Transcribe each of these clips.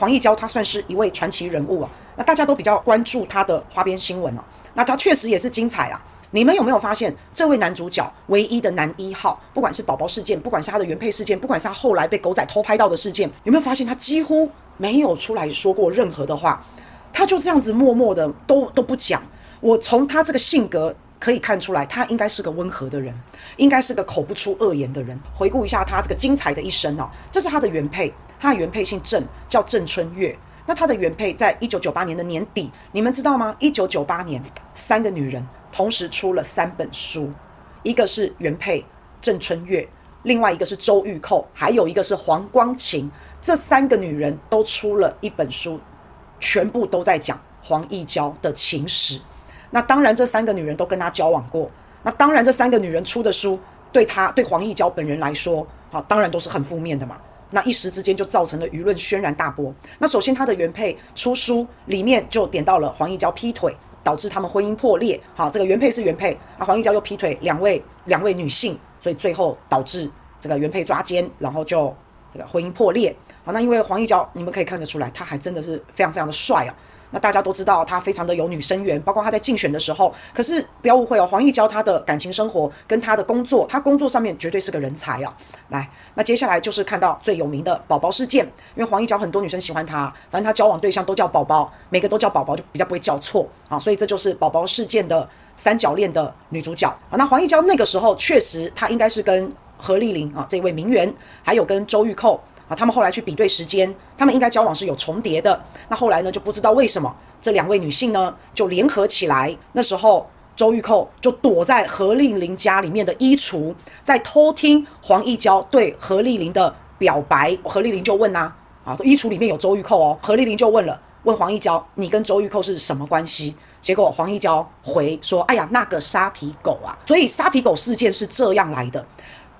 黄义交他算是一位传奇人物啊，那大家都比较关注他的花边新闻哦。那他确实也是精彩啊。你们有没有发现，这位男主角唯一的男一号，不管是宝宝事件，不管是他的原配事件，不管是他后来被狗仔偷拍到的事件，有没有发现他几乎没有出来说过任何的话？他就这样子默默的都都不讲。我从他这个性格。可以看出来，他应该是个温和的人，应该是个口不出恶言的人。回顾一下他这个精彩的一生哦，这是他的原配，他的原配姓郑，叫郑春月。那他的原配在一九九八年的年底，你们知道吗？一九九八年，三个女人同时出了三本书，一个是原配郑春月，另外一个是周玉蔻，还有一个是黄光芹。这三个女人都出了一本书，全部都在讲黄义交的情史。那当然，这三个女人都跟他交往过。那当然，这三个女人出的书，对他对黄义交本人来说，好，当然都是很负面的嘛。那一时之间就造成了舆论轩然大波。那首先，他的原配出书里面就点到了黄义娇劈腿，导致他们婚姻破裂。好，这个原配是原配，啊，黄义娇又劈腿两位两位女性，所以最后导致这个原配抓奸，然后就这个婚姻破裂。好，那因为黄义娇，你们可以看得出来，他还真的是非常非常的帅啊。那大家都知道他非常的有女生缘，包括他在竞选的时候。可是不要误会哦，黄义娇她的感情生活跟她的工作，她工作上面绝对是个人才啊。来，那接下来就是看到最有名的宝宝事件，因为黄义娇很多女生喜欢他，反正他交往对象都叫宝宝，每个都叫宝宝就比较不会叫错啊，所以这就是宝宝事件的三角恋的女主角啊。那黄义娇那个时候确实她应该是跟何丽玲啊这位名媛，还有跟周玉蔻。啊，他们后来去比对时间，他们应该交往是有重叠的。那后来呢，就不知道为什么这两位女性呢就联合起来。那时候周玉蔻就躲在何丽玲家里面的衣橱，在偷听黄义交对何丽玲的表白。何丽玲就问呐，啊，衣橱里面有周玉蔻哦。何丽玲就问了，问黄义交，你跟周玉蔻是什么关系？结果黄义交回说，哎呀，那个沙皮狗啊。所以沙皮狗事件是这样来的。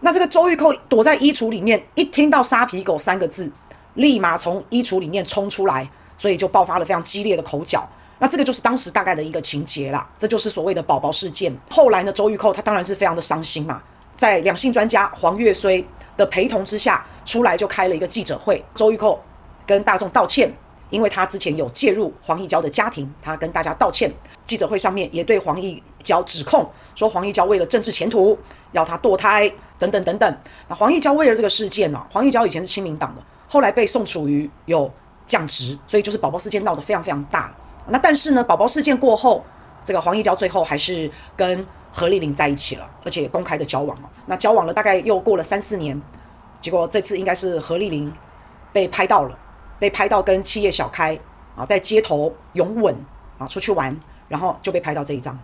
那这个周玉蔻躲在衣橱里面，一听到“沙皮狗”三个字，立马从衣橱里面冲出来，所以就爆发了非常激烈的口角。那这个就是当时大概的一个情节啦，这就是所谓的宝宝事件。后来呢，周玉蔻她当然是非常的伤心嘛，在两性专家黄越绥的陪同之下，出来就开了一个记者会。周玉蔻跟大众道歉，因为他之前有介入黄义交的家庭，他跟大家道歉。记者会上面也对黄义交指控说，黄义交为了政治前途要他堕胎。等等等等，那黄义交为了这个事件呢、黄义交以前是亲民党的，后来被宋楚瑜有降职，所以就是宝宝事件闹得非常非常大。那但是呢，宝宝事件过后，这个黄义交最后还是跟何丽玲在一起了，而且公开的交往了。那交往了大概又过了三四年，结果这次应该是何丽玲被拍到了，被拍到跟企业小开啊在街头拥吻啊出去玩，然后就被拍到这一张，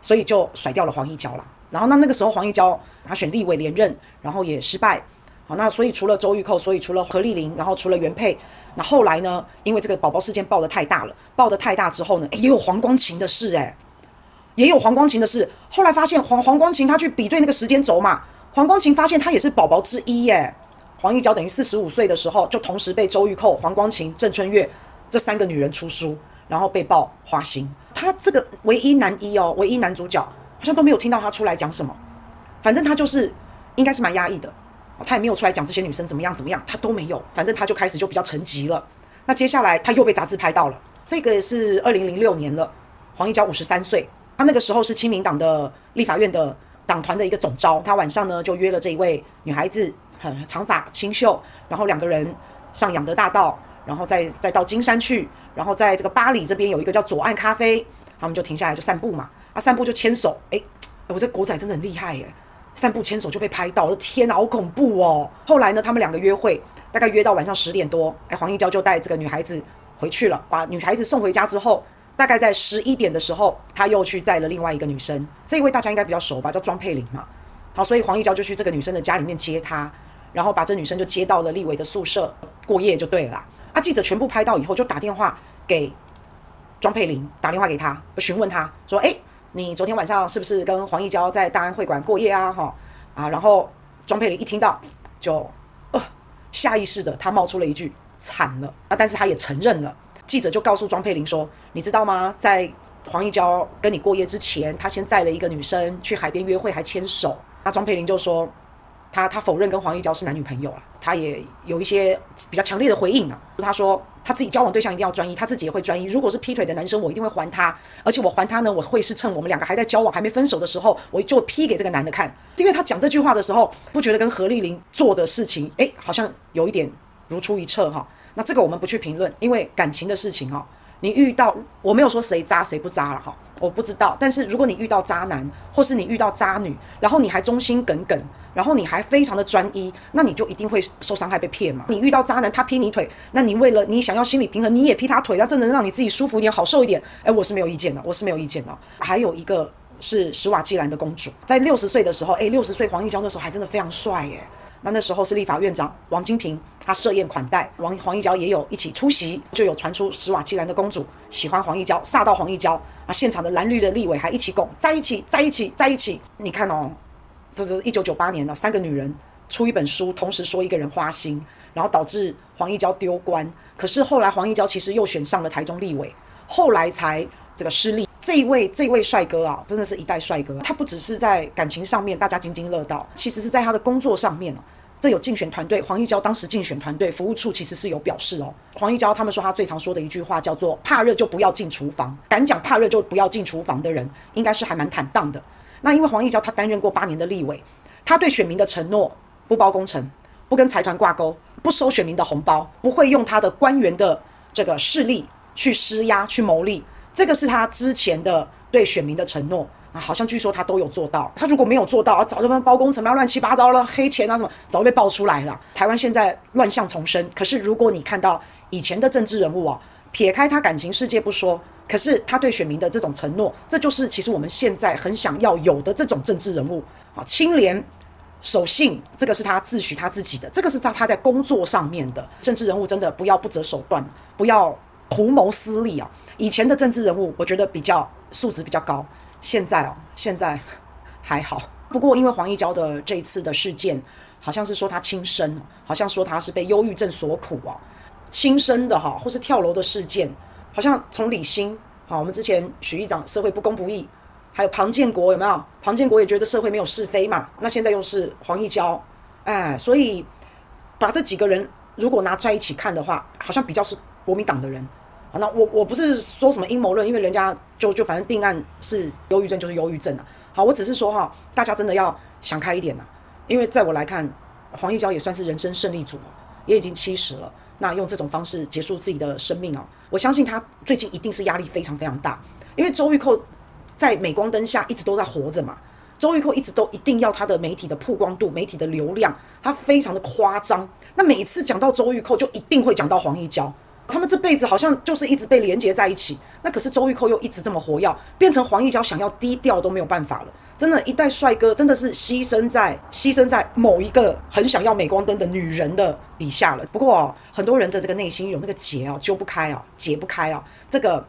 所以就甩掉了黄义交了。然后那那个时候黄义交他选立委连任，然后也失败，好，那所以除了周玉蔻，所以除了何丽玲，然后除了原配，那后来呢，因为这个宝宝事件爆得太大了，爆得太大之后呢，也有黄光芹的事诶，也有黄光芹的事。后来发现黄黄光芹他去比对那个时间轴嘛，黄光芹发现他也是宝宝之一耶。黄义娇等于四十五岁的时候，就同时被周玉蔻、黄光芹、郑春月这三个女人出书，然后被爆花心。他这个唯一男一哦，唯一男主角。好像都没有听到他出来讲什么，反正他就是应该是蛮压抑的，他也没有出来讲这些女生怎么样怎么样，他都没有。反正他就开始就比较沉寂了。那接下来他又被杂志拍到了，这个是二零零六年了，黄义交五十三岁，他那个时候是亲民党的立法院的党团的一个总召，他晚上呢就约了这一位女孩子，很长发清秀，然后两个人上仰德大道，然后再再到金山去，然后在这个八里这边有一个叫左岸咖啡，他们就停下来就散步嘛。啊，散步就牵手，哎，我这狗仔真的很厉害耶！散步牵手就被拍到，我的天哪，好恐怖哦！后来呢，他们两个约会，大概约到晚上十点多，哎，黄义交就带这个女孩子回去了，把女孩子送回家之后，大概在十一点的时候，他又去载了另外一个女生，这一位大家应该比较熟吧，叫庄佩玲嘛。好，所以黄义交就去这个女生的家里面接她，然后把这女生就接到了立伟的宿舍过夜就对了啦。啊，记者全部拍到以后，就打电话给庄佩玲，打电话给她，询问她说，哎。你昨天晚上是不是跟黄义娇在大安会馆过夜啊？哈啊，然后庄佩玲一听到就呃下意识的她冒出了一句惨了啊，但是她也承认了。记者就告诉庄佩玲说：“你知道吗？在黄义娇跟你过夜之前，他先载了一个女生去海边约会，还牵手。”那庄佩玲就说：“他他否认跟黄义交是男女朋友了，他也有一些比较强烈的回应啊。他说他自己交往对象一定要专一，他自己也会专一。如果是劈腿的男生，我一定会还他，而且我还他呢，我会是趁我们两个还在交往、还没分手的时候，我就劈给这个男的看。因为他讲这句话的时候，不觉得跟何丽玲做的事情，诶，好像有一点如出一辙哈。那这个我们不去评论，因为感情的事情哈。你遇到我没有说谁渣谁不渣了哈，我不知道。但是如果你遇到渣男，或是你遇到渣女，然后你还忠心耿耿，然后你还非常的专一，那你就一定会受伤害被骗嘛。你遇到渣男，他劈你腿，那你为了你想要心理平衡，你也劈他腿，那真的让你自己舒服一点，好受一点。诶，我是没有意见的，我是没有意见的。还有一个是史瓦济兰的公主，在六十岁的时候，诶，六十岁黄义交那时候还真的非常帅耶。那那时候是立法院长王金平，他设宴款待王黄义交也有一起出席，就有传出史瓦济兰的公主喜欢黄义交，煞到黄义交啊！现场的蓝绿的立委还一起拱在一起，在一起，在一起。你看哦，这是一九九八年了，三个女人出一本书，同时说一个人花心，然后导致黄义交丢官。可是后来黄义交其实又选上了台中立委，后来才这个失利。这一位这位帅哥啊，真的是一代帅哥。他不只是在感情上面大家津津乐道，其实是在他的工作上面哦。这有竞选团队，黄义交当时竞选团队服务处其实是有表示哦。黄义交他们说他最常说的一句话叫做“怕热就不要进厨房”，敢讲怕热就不要进厨房的人，应该是还蛮坦荡的。那因为黄义交他担任过八年的立委，他对选民的承诺不包工程，不跟财团挂钩，不收选民的红包，不会用他的官员的这个势力去施压去牟利。这个是他之前的对选民的承诺啊，好像据说他都有做到。他如果没有做到啊，早就被包工程啊，乱七八糟了，黑钱啊什么，早就被爆出来了。台湾现在乱象丛生。可是如果你看到以前的政治人物啊，撇开他感情世界不说，可是他对选民的这种承诺，这就是其实我们现在很想要有的这种政治人物啊，清廉守信，这个是他自诩他自己的，这个是他他在工作上面的政治人物，真的不要不择手段，不要图谋私利啊。以前的政治人物，我觉得比较素质比较高。现在哦，现在 还好。不过因为黄义交的这一次的事件，好像是说他轻生，好像说他是被忧郁症所苦啊，轻生的哈，或是跳楼的事件，好像从李欣，好，我们之前许议长社会不公不义，还有庞建国有没有？庞建国也觉得社会没有是非嘛。那现在又是黄义交，哎，所以把这几个人如果拿在一起看的话，好像比较是国民党的人。好，那我我不是说什么阴谋论，因为人家就就反正定案是忧郁症就是忧郁症啊。好，我只是说哈，大家真的要想开一点呐，因为在我来看，黄义交也算是人生胜利组，也已经七十了，那用这种方式结束自己的生命哦，我相信他最近一定是压力非常非常大，因为周玉蔻在镁光灯下一直都在活着嘛，周玉蔻一直都一定要他的媒体的曝光度、媒体的流量，他非常的夸张，那每次讲到周玉蔻就一定会讲到黄义交。他们这辈子好像就是一直被连结在一起，那可是周玉蔻又一直这么活跃，变成黄义交想要低调都没有办法了。真的，一代帅哥真的是牺牲在牺牲在某一个很想要镁光灯的女人的底下了。不过哦，很多人的这个内心有那个结啊，揪不开啊，解不开啊。这个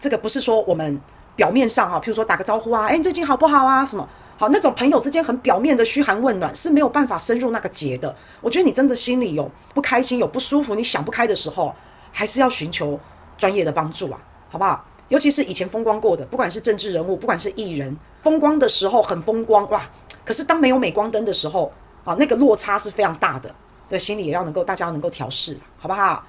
这个不是说我们表面上哈，譬如说打个招呼啊，哎，你最近好不好啊？什么好那种朋友之间很表面的嘘寒问暖是没有办法深入那个结的。我觉得你真的心里有不开心、有不舒服、你想不开的时候。还是要寻求专业的帮助啊，好不好？尤其是以前风光过的，不管是政治人物，不管是艺人，风光的时候很风光哇，可是当没有镁光灯的时候啊，那个落差是非常大的，这心里也要能够大家要能够调试，好不好？